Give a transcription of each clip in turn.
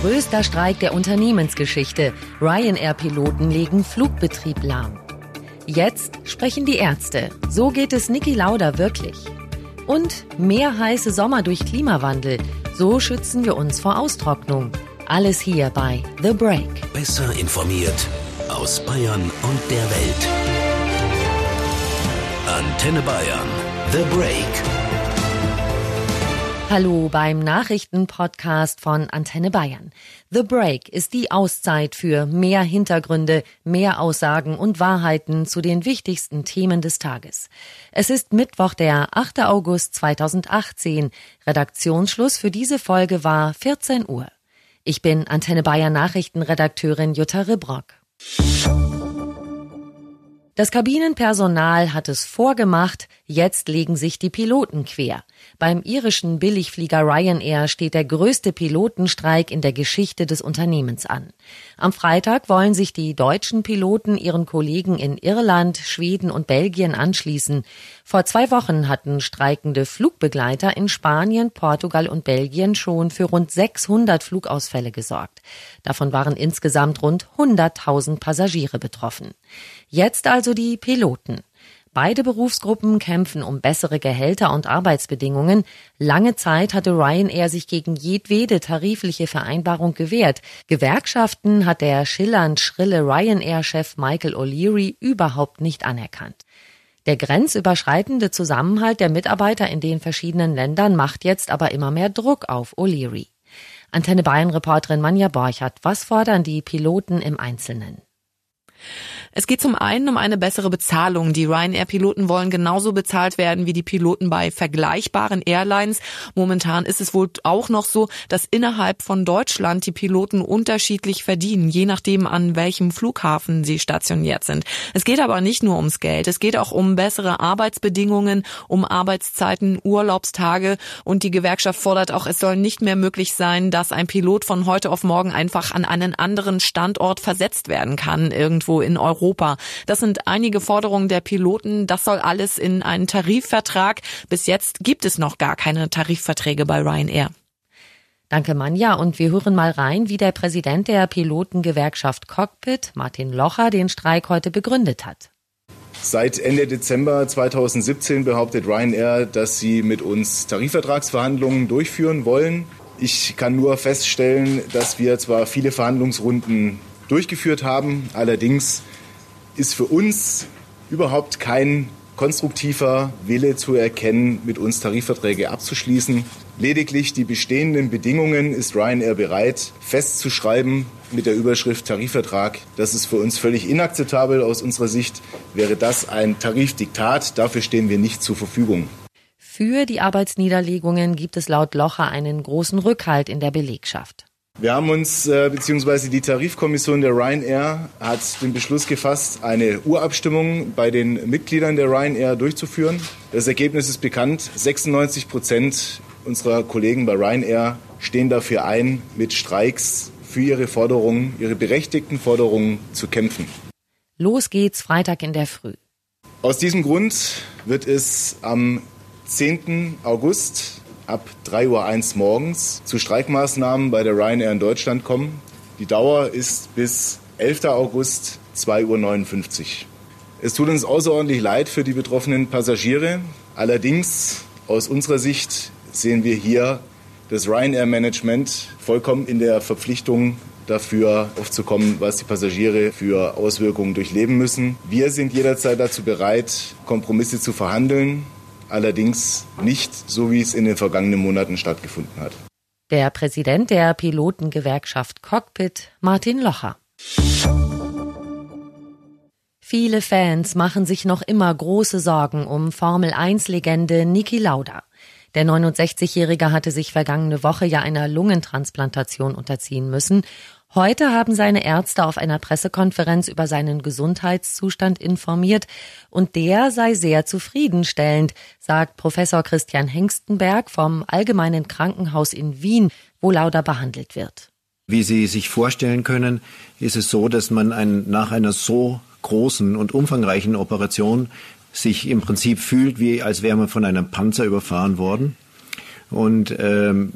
Größter Streik der Unternehmensgeschichte. Ryanair-Piloten legen Flugbetrieb lahm. Jetzt sprechen die Ärzte. So geht es Niki Lauda wirklich. Und mehr heiße Sommer durch Klimawandel. So schützen wir uns vor Austrocknung. Alles hier bei The Break. Besser informiert aus Bayern und der Welt. Antenne Bayern. The Break. Hallo beim Nachrichtenpodcast von Antenne Bayern. The Break ist die Auszeit für mehr Hintergründe, mehr Aussagen und Wahrheiten zu den wichtigsten Themen des Tages. Es ist Mittwoch, der 8. August 2018. Redaktionsschluss für diese Folge war 14 Uhr. Ich bin Antenne Bayern Nachrichtenredakteurin Jutta Ribrock. Das Kabinenpersonal hat es vorgemacht, jetzt legen sich die Piloten quer. Beim irischen Billigflieger Ryanair steht der größte Pilotenstreik in der Geschichte des Unternehmens an. Am Freitag wollen sich die deutschen Piloten ihren Kollegen in Irland, Schweden und Belgien anschließen. Vor zwei Wochen hatten streikende Flugbegleiter in Spanien, Portugal und Belgien schon für rund 600 Flugausfälle gesorgt. Davon waren insgesamt rund 100.000 Passagiere betroffen. Jetzt also die Piloten. Beide Berufsgruppen kämpfen um bessere Gehälter und Arbeitsbedingungen. Lange Zeit hatte Ryanair sich gegen jedwede tarifliche Vereinbarung gewehrt. Gewerkschaften hat der schillernd schrille Ryanair-Chef Michael O'Leary überhaupt nicht anerkannt. Der grenzüberschreitende Zusammenhalt der Mitarbeiter in den verschiedenen Ländern macht jetzt aber immer mehr Druck auf O'Leary. Antenne Bayern Reporterin Manja Borchert, was fordern die Piloten im Einzelnen? Es geht zum einen um eine bessere Bezahlung. Die Ryanair-Piloten wollen genauso bezahlt werden wie die Piloten bei vergleichbaren Airlines. Momentan ist es wohl auch noch so, dass innerhalb von Deutschland die Piloten unterschiedlich verdienen, je nachdem an welchem Flughafen sie stationiert sind. Es geht aber nicht nur ums Geld. Es geht auch um bessere Arbeitsbedingungen, um Arbeitszeiten, Urlaubstage und die Gewerkschaft fordert auch, es soll nicht mehr möglich sein, dass ein Pilot von heute auf morgen einfach an einen anderen Standort versetzt werden kann, irgendwo in Europa. Europa. Das sind einige Forderungen der Piloten. Das soll alles in einen Tarifvertrag. Bis jetzt gibt es noch gar keine Tarifverträge bei Ryanair. Danke, Manja. Und wir hören mal rein, wie der Präsident der Pilotengewerkschaft Cockpit, Martin Locher, den Streik heute begründet hat. Seit Ende Dezember 2017 behauptet Ryanair, dass sie mit uns Tarifvertragsverhandlungen durchführen wollen. Ich kann nur feststellen, dass wir zwar viele Verhandlungsrunden durchgeführt haben, allerdings ist für uns überhaupt kein konstruktiver Wille zu erkennen, mit uns Tarifverträge abzuschließen. Lediglich die bestehenden Bedingungen ist Ryanair bereit festzuschreiben mit der Überschrift Tarifvertrag. Das ist für uns völlig inakzeptabel. Aus unserer Sicht wäre das ein Tarifdiktat. Dafür stehen wir nicht zur Verfügung. Für die Arbeitsniederlegungen gibt es laut Locher einen großen Rückhalt in der Belegschaft. Wir haben uns, äh, beziehungsweise die Tarifkommission der Ryanair hat den Beschluss gefasst, eine Urabstimmung bei den Mitgliedern der Ryanair durchzuführen. Das Ergebnis ist bekannt. 96 Prozent unserer Kollegen bei Ryanair stehen dafür ein, mit Streiks für ihre Forderungen, ihre berechtigten Forderungen zu kämpfen. Los geht's Freitag in der Früh. Aus diesem Grund wird es am 10. August ab 3.01 Uhr morgens zu Streikmaßnahmen bei der Ryanair in Deutschland kommen. Die Dauer ist bis 11. August 2.59 Uhr. Es tut uns außerordentlich leid für die betroffenen Passagiere. Allerdings aus unserer Sicht sehen wir hier das Ryanair-Management vollkommen in der Verpflichtung, dafür aufzukommen, was die Passagiere für Auswirkungen durchleben müssen. Wir sind jederzeit dazu bereit, Kompromisse zu verhandeln allerdings nicht so, wie es in den vergangenen Monaten stattgefunden hat. Der Präsident der Pilotengewerkschaft Cockpit, Martin Locher. Viele Fans machen sich noch immer große Sorgen um Formel 1 Legende Niki Lauda. Der 69-Jährige hatte sich vergangene Woche ja einer Lungentransplantation unterziehen müssen Heute haben seine Ärzte auf einer Pressekonferenz über seinen Gesundheitszustand informiert und der sei sehr zufriedenstellend, sagt Professor Christian Hengstenberg vom Allgemeinen Krankenhaus in Wien, wo Lauda behandelt wird. Wie Sie sich vorstellen können, ist es so, dass man ein, nach einer so großen und umfangreichen Operation sich im Prinzip fühlt, wie als wäre man von einem Panzer überfahren worden. Und ähm,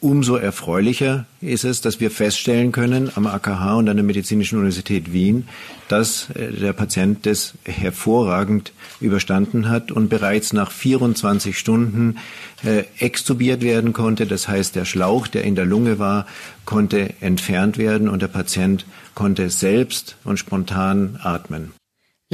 umso erfreulicher ist es, dass wir feststellen können am AKH und an der Medizinischen Universität Wien, dass äh, der Patient das hervorragend überstanden hat und bereits nach 24 Stunden äh, extubiert werden konnte. Das heißt, der Schlauch, der in der Lunge war, konnte entfernt werden und der Patient konnte selbst und spontan atmen.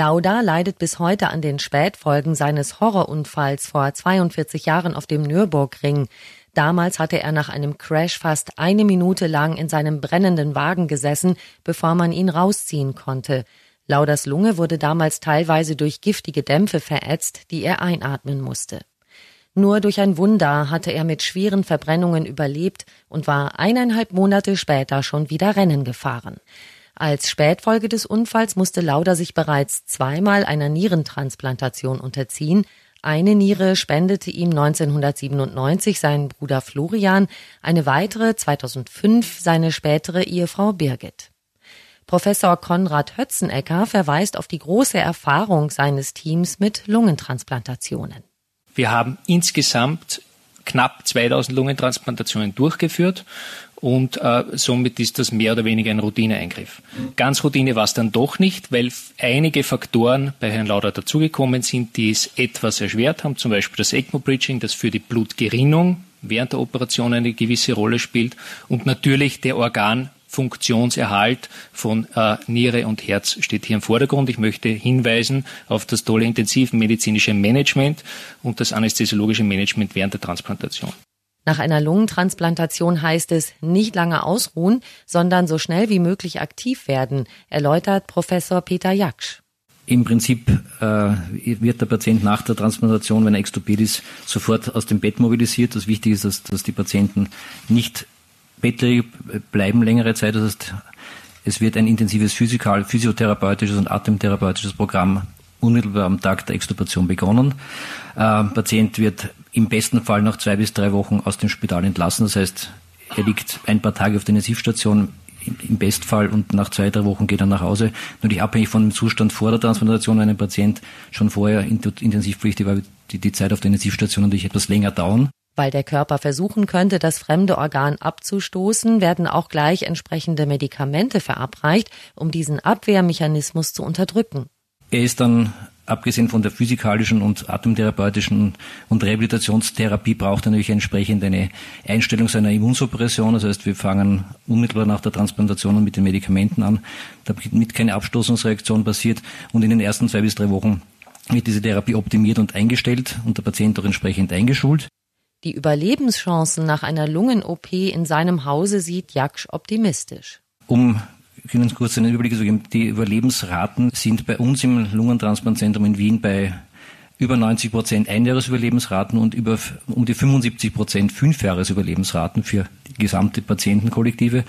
Lauda leidet bis heute an den Spätfolgen seines Horrorunfalls vor 42 Jahren auf dem Nürburgring. Damals hatte er nach einem Crash fast eine Minute lang in seinem brennenden Wagen gesessen, bevor man ihn rausziehen konnte. Lauders Lunge wurde damals teilweise durch giftige Dämpfe verätzt, die er einatmen musste. Nur durch ein Wunder hatte er mit schweren Verbrennungen überlebt und war eineinhalb Monate später schon wieder Rennen gefahren. Als Spätfolge des Unfalls musste Lauda sich bereits zweimal einer Nierentransplantation unterziehen. Eine Niere spendete ihm 1997 sein Bruder Florian, eine weitere 2005 seine spätere Ehefrau Birgit. Professor Konrad Hötzenecker verweist auf die große Erfahrung seines Teams mit Lungentransplantationen. Wir haben insgesamt knapp 2000 Lungentransplantationen durchgeführt und äh, somit ist das mehr oder weniger ein Routineeingriff. Ganz Routine war es dann doch nicht, weil einige Faktoren bei Herrn Lauder dazugekommen sind, die es etwas erschwert haben, zum Beispiel das ECMO-Bridging, das für die Blutgerinnung während der Operation eine gewisse Rolle spielt und natürlich der Organ Funktionserhalt von äh, Niere und Herz steht hier im Vordergrund. Ich möchte hinweisen auf das tolle intensivmedizinische Management und das anästhesiologische Management während der Transplantation. Nach einer Lungentransplantation heißt es nicht lange ausruhen, sondern so schnell wie möglich aktiv werden, erläutert Professor Peter Jaksch. Im Prinzip äh, wird der Patient nach der Transplantation, wenn er extubiert ist, sofort aus dem Bett mobilisiert. Das Wichtige ist, dass, dass die Patienten nicht bettlägerig bleiben längere Zeit. Das heißt, es wird ein intensives physikal, physiotherapeutisches und atemtherapeutisches Programm unmittelbar am Tag der Extubation begonnen. Äh, Patient wird im besten Fall nach zwei bis drei Wochen aus dem Spital entlassen. Das heißt, er liegt ein paar Tage auf der Intensivstation im Bestfall und nach zwei, drei Wochen geht er nach Hause. Natürlich abhängig von dem Zustand vor der Transplantation, wenn ein Patient schon vorher intensivpflichtig war, die, die Zeit auf der Intensivstation natürlich etwas länger dauern. Weil der Körper versuchen könnte, das fremde Organ abzustoßen, werden auch gleich entsprechende Medikamente verabreicht, um diesen Abwehrmechanismus zu unterdrücken. Er ist dann abgesehen von der physikalischen und atemtherapeutischen und Rehabilitationstherapie braucht er natürlich entsprechend eine Einstellung seiner Immunsuppression. Das heißt, wir fangen unmittelbar nach der Transplantation mit den Medikamenten an, damit keine Abstoßungsreaktion passiert. Und in den ersten zwei bis drei Wochen wird diese Therapie optimiert und eingestellt und der Patient auch entsprechend eingeschult. Die Überlebenschancen nach einer Lungen-OP in seinem Hause sieht Jaksch optimistisch. Um können kurz einen Überblick zu geben, die Überlebensraten sind bei uns im Lungentransplantzentrum in Wien bei über 90 Prozent Einjahresüberlebensraten und über um die 75 Prozent Fünfjahresüberlebensraten für gesamte Patientenkollektive.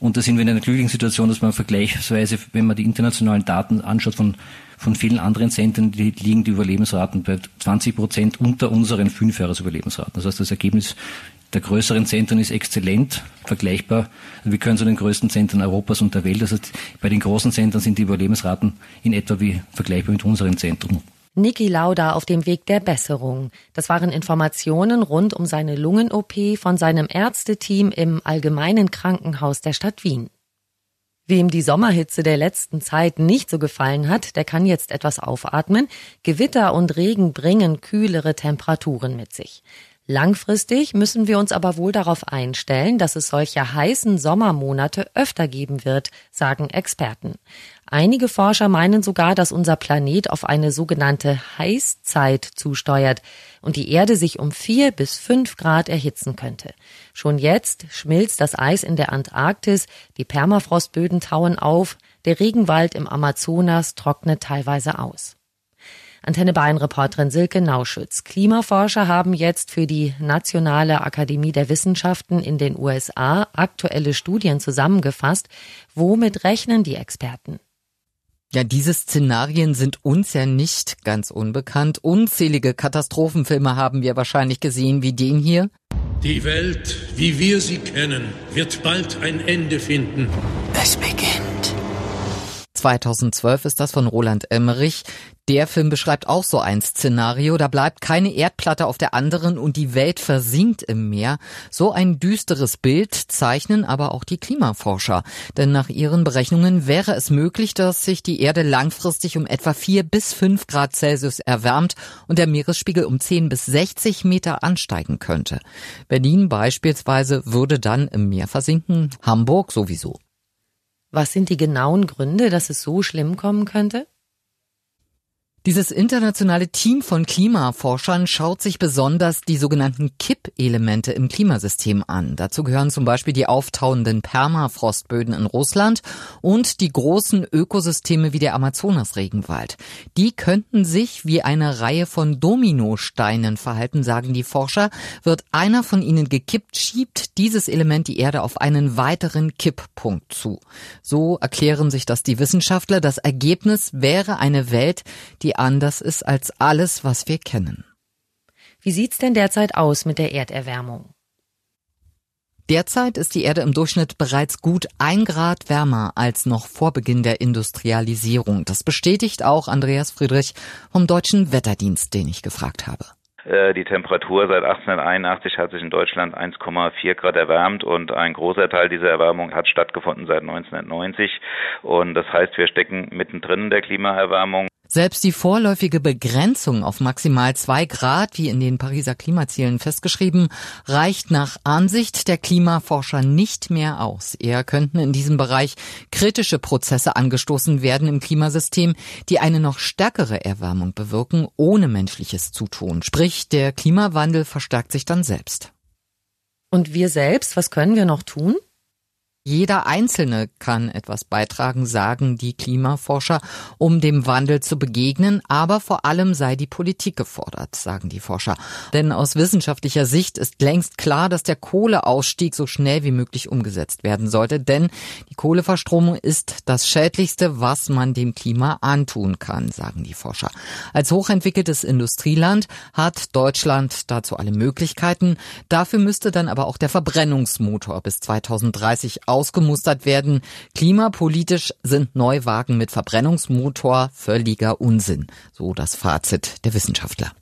Und da sind wir in einer glücklichen Situation, dass man vergleichsweise, wenn man die internationalen Daten anschaut von, von vielen anderen Zentren, die liegen die Überlebensraten bei 20 Prozent unter unseren Fünfjahresüberlebensraten. Das heißt, das Ergebnis der größeren Zentren ist exzellent, vergleichbar. Wir können zu den größten Zentren Europas und der Welt. Heißt, bei den großen Zentren sind die Überlebensraten in etwa wie vergleichbar mit unseren Zentren. Niki Lauda auf dem Weg der Besserung. Das waren Informationen rund um seine Lungen-OP von seinem Ärzteteam im Allgemeinen Krankenhaus der Stadt Wien. Wem die Sommerhitze der letzten Zeit nicht so gefallen hat, der kann jetzt etwas aufatmen. Gewitter und Regen bringen kühlere Temperaturen mit sich. Langfristig müssen wir uns aber wohl darauf einstellen, dass es solche heißen Sommermonate öfter geben wird, sagen Experten. Einige Forscher meinen sogar, dass unser Planet auf eine sogenannte Heißzeit zusteuert und die Erde sich um vier bis fünf Grad erhitzen könnte. Schon jetzt schmilzt das Eis in der Antarktis, die Permafrostböden tauen auf, der Regenwald im Amazonas trocknet teilweise aus. Antenne Bayern-Reporterin Silke Nauschütz. Klimaforscher haben jetzt für die Nationale Akademie der Wissenschaften in den USA aktuelle Studien zusammengefasst. Womit rechnen die Experten? Ja, diese Szenarien sind uns ja nicht ganz unbekannt. Unzählige Katastrophenfilme haben wir wahrscheinlich gesehen, wie den hier. Die Welt, wie wir sie kennen, wird bald ein Ende finden. Es beginnt. 2012 ist das von Roland Emmerich. Der Film beschreibt auch so ein Szenario. Da bleibt keine Erdplatte auf der anderen und die Welt versinkt im Meer. So ein düsteres Bild zeichnen aber auch die Klimaforscher. Denn nach ihren Berechnungen wäre es möglich, dass sich die Erde langfristig um etwa vier bis fünf Grad Celsius erwärmt und der Meeresspiegel um 10 bis 60 Meter ansteigen könnte. Berlin beispielsweise würde dann im Meer versinken, Hamburg sowieso. Was sind die genauen Gründe, dass es so schlimm kommen könnte? Dieses internationale Team von Klimaforschern schaut sich besonders die sogenannten Kippelemente im Klimasystem an. Dazu gehören zum Beispiel die auftauenden Permafrostböden in Russland und die großen Ökosysteme wie der Amazonasregenwald. Die könnten sich wie eine Reihe von Dominosteinen verhalten, sagen die Forscher. Wird einer von ihnen gekippt, schiebt dieses Element die Erde auf einen weiteren Kipppunkt zu. So erklären sich das die Wissenschaftler. Das Ergebnis wäre eine Welt, die die anders ist als alles, was wir kennen. Wie sieht's denn derzeit aus mit der Erderwärmung? Derzeit ist die Erde im Durchschnitt bereits gut ein Grad wärmer als noch vor Beginn der Industrialisierung. Das bestätigt auch Andreas Friedrich vom Deutschen Wetterdienst, den ich gefragt habe. Äh, die Temperatur seit 1881 hat sich in Deutschland 1,4 Grad erwärmt und ein großer Teil dieser Erwärmung hat stattgefunden seit 1990. Und das heißt, wir stecken mittendrin in der Klimaerwärmung. Selbst die vorläufige Begrenzung auf maximal zwei Grad, wie in den Pariser Klimazielen festgeschrieben, reicht nach Ansicht der Klimaforscher nicht mehr aus. Eher könnten in diesem Bereich kritische Prozesse angestoßen werden im Klimasystem, die eine noch stärkere Erwärmung bewirken, ohne menschliches Zutun. Sprich, der Klimawandel verstärkt sich dann selbst. Und wir selbst, was können wir noch tun? Jeder Einzelne kann etwas beitragen, sagen die Klimaforscher, um dem Wandel zu begegnen, aber vor allem sei die Politik gefordert, sagen die Forscher. Denn aus wissenschaftlicher Sicht ist längst klar, dass der Kohleausstieg so schnell wie möglich umgesetzt werden sollte, denn die Kohleverstromung ist das Schädlichste, was man dem Klima antun kann, sagen die Forscher. Als hochentwickeltes Industrieland hat Deutschland dazu alle Möglichkeiten. Dafür müsste dann aber auch der Verbrennungsmotor bis 2030 ausgemustert werden. Klimapolitisch sind Neuwagen mit Verbrennungsmotor völliger Unsinn. So das Fazit der Wissenschaftler.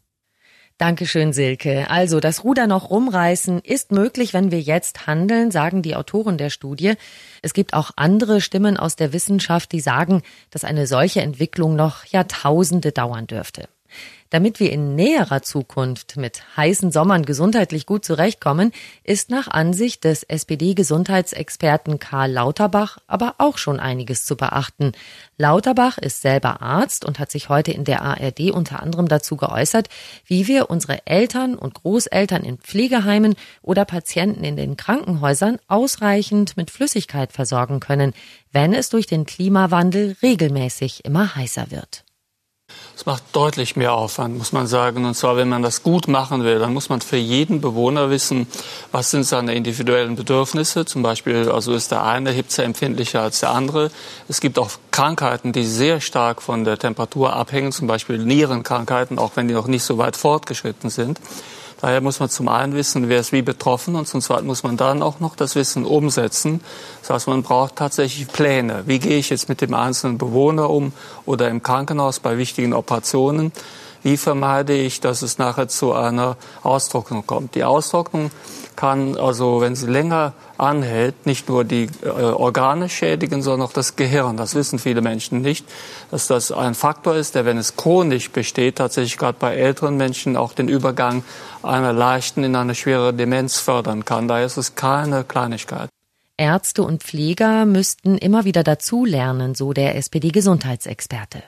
Dankeschön, Silke. Also, das Ruder noch rumreißen ist möglich, wenn wir jetzt handeln, sagen die Autoren der Studie. Es gibt auch andere Stimmen aus der Wissenschaft, die sagen, dass eine solche Entwicklung noch Jahrtausende dauern dürfte. Damit wir in näherer Zukunft mit heißen Sommern gesundheitlich gut zurechtkommen, ist nach Ansicht des SPD-Gesundheitsexperten Karl Lauterbach aber auch schon einiges zu beachten. Lauterbach ist selber Arzt und hat sich heute in der ARD unter anderem dazu geäußert, wie wir unsere Eltern und Großeltern in Pflegeheimen oder Patienten in den Krankenhäusern ausreichend mit Flüssigkeit versorgen können, wenn es durch den Klimawandel regelmäßig immer heißer wird. Es macht deutlich mehr Aufwand, muss man sagen. Und zwar, wenn man das gut machen will, dann muss man für jeden Bewohner wissen, was sind seine individuellen Bedürfnisse. Zum Beispiel, also ist der eine hitzeempfindlicher als der andere. Es gibt auch Krankheiten, die sehr stark von der Temperatur abhängen, zum Beispiel Nierenkrankheiten, auch wenn die noch nicht so weit fortgeschritten sind. Daher muss man zum einen wissen, wer ist wie betroffen und zum zweiten muss man dann auch noch das Wissen umsetzen. Das heißt, man braucht tatsächlich Pläne. Wie gehe ich jetzt mit dem einzelnen Bewohner um oder im Krankenhaus bei wichtigen Operationen? Wie vermeide ich, dass es nachher zu einer Austrocknung kommt? Die Austrocknung kann also, wenn sie länger anhält, nicht nur die äh, Organe schädigen, sondern auch das Gehirn. Das wissen viele Menschen nicht, dass das ein Faktor ist, der, wenn es chronisch besteht, tatsächlich gerade bei älteren Menschen auch den Übergang einer leichten in eine schwere Demenz fördern kann. Daher ist es keine Kleinigkeit. Ärzte und Pfleger müssten immer wieder dazulernen, so der SPD-Gesundheitsexperte.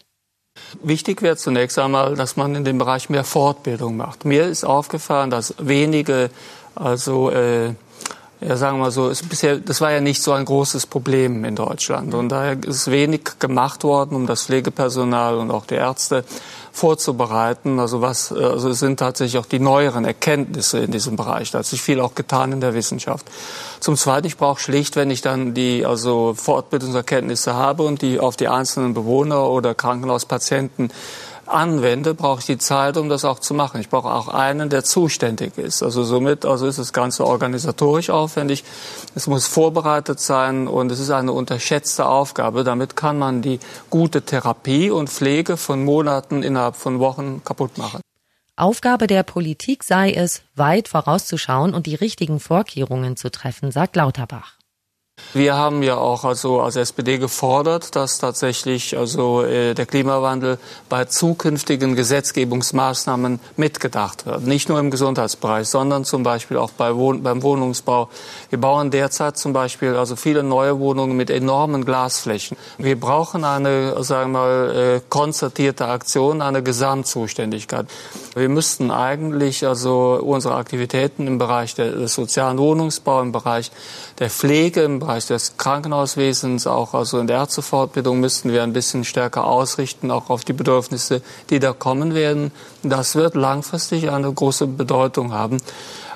Wichtig wäre zunächst einmal, dass man in dem Bereich mehr Fortbildung macht. Mir ist aufgefallen, dass wenige also äh, ja, sagen wir mal so, ist bisher, das war ja nicht so ein großes Problem in Deutschland. Und daher ist wenig gemacht worden, um das Pflegepersonal und auch die Ärzte vorzubereiten. Also was, also es sind tatsächlich auch die neueren Erkenntnisse in diesem Bereich. Da hat sich viel auch getan in der Wissenschaft. Zum Zweiten, ich brauche schlicht, wenn ich dann die also Fortbildungserkenntnisse habe und die auf die einzelnen Bewohner oder Krankenhauspatienten anwende, brauche ich die Zeit, um das auch zu machen. Ich brauche auch einen, der zuständig ist. Also somit also ist das Ganze organisatorisch aufwendig. Es muss vorbereitet sein und es ist eine unterschätzte Aufgabe. Damit kann man die gute Therapie und Pflege von Monaten innerhalb von Wochen kaputt machen. Aufgabe der Politik sei es, weit vorauszuschauen und die richtigen Vorkehrungen zu treffen, sagt Lauterbach. Wir haben ja auch also als SPD gefordert, dass tatsächlich also äh, der Klimawandel bei zukünftigen Gesetzgebungsmaßnahmen mitgedacht wird. Nicht nur im Gesundheitsbereich, sondern zum Beispiel auch bei Wohn beim Wohnungsbau. Wir bauen derzeit zum Beispiel also viele neue Wohnungen mit enormen Glasflächen. Wir brauchen eine, sagen wir mal, äh, konzertierte Aktion, eine Gesamtzuständigkeit. Wir müssten eigentlich also unsere Aktivitäten im Bereich des sozialen Wohnungsbau, im Bereich der Pflege, im Bereich des Krankenhauswesens, auch also in der Ärztefortbildung müssten wir ein bisschen stärker ausrichten, auch auf die Bedürfnisse, die da kommen werden. Das wird langfristig eine große Bedeutung haben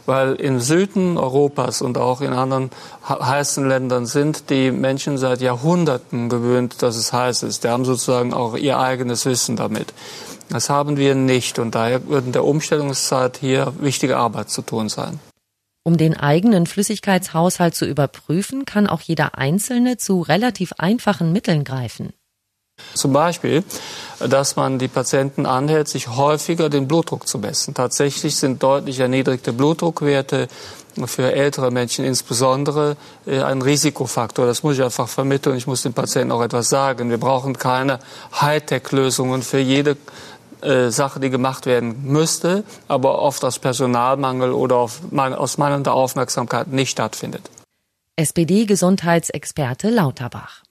weil im Süden Europas und auch in anderen heißen Ländern sind die Menschen seit Jahrhunderten gewöhnt, dass es heiß ist. Die haben sozusagen auch ihr eigenes Wissen damit. Das haben wir nicht und daher wird in der Umstellungszeit hier wichtige Arbeit zu tun sein. Um den eigenen Flüssigkeitshaushalt zu überprüfen, kann auch jeder Einzelne zu relativ einfachen Mitteln greifen. Zum Beispiel, dass man die Patienten anhält, sich häufiger den Blutdruck zu messen. Tatsächlich sind deutlich erniedrigte Blutdruckwerte für ältere Menschen insbesondere äh, ein Risikofaktor. Das muss ich einfach vermitteln. Ich muss den Patienten auch etwas sagen. Wir brauchen keine Hightech-Lösungen für jede äh, Sache, die gemacht werden müsste, aber oft aus Personalmangel oder aus mangelnder Aufmerksamkeit nicht stattfindet. SPD-Gesundheitsexperte Lauterbach.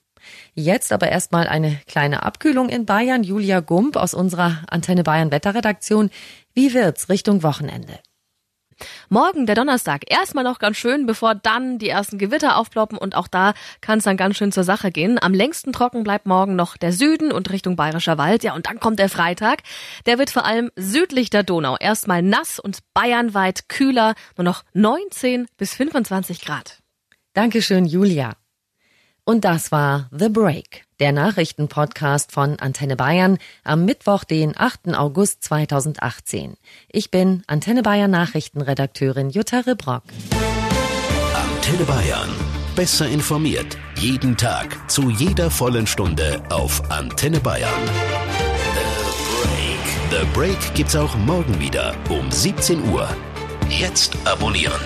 Jetzt aber erstmal eine kleine Abkühlung in Bayern. Julia Gump aus unserer Antenne Bayern Wetterredaktion. Wie wird's Richtung Wochenende? Morgen, der Donnerstag, erstmal noch ganz schön, bevor dann die ersten Gewitter aufploppen und auch da kann es dann ganz schön zur Sache gehen. Am längsten trocken bleibt morgen noch der Süden und Richtung Bayerischer Wald. Ja, und dann kommt der Freitag. Der wird vor allem südlich der Donau erstmal nass und bayernweit kühler, nur noch 19 bis 25 Grad. Dankeschön, Julia. Und das war The Break, der Nachrichtenpodcast von Antenne Bayern am Mittwoch, den 8. August 2018. Ich bin Antenne Bayern Nachrichtenredakteurin Jutta Ribrock. Antenne Bayern. Besser informiert. Jeden Tag. Zu jeder vollen Stunde auf Antenne Bayern. The Break. The Break gibt's auch morgen wieder um 17 Uhr. Jetzt abonnieren.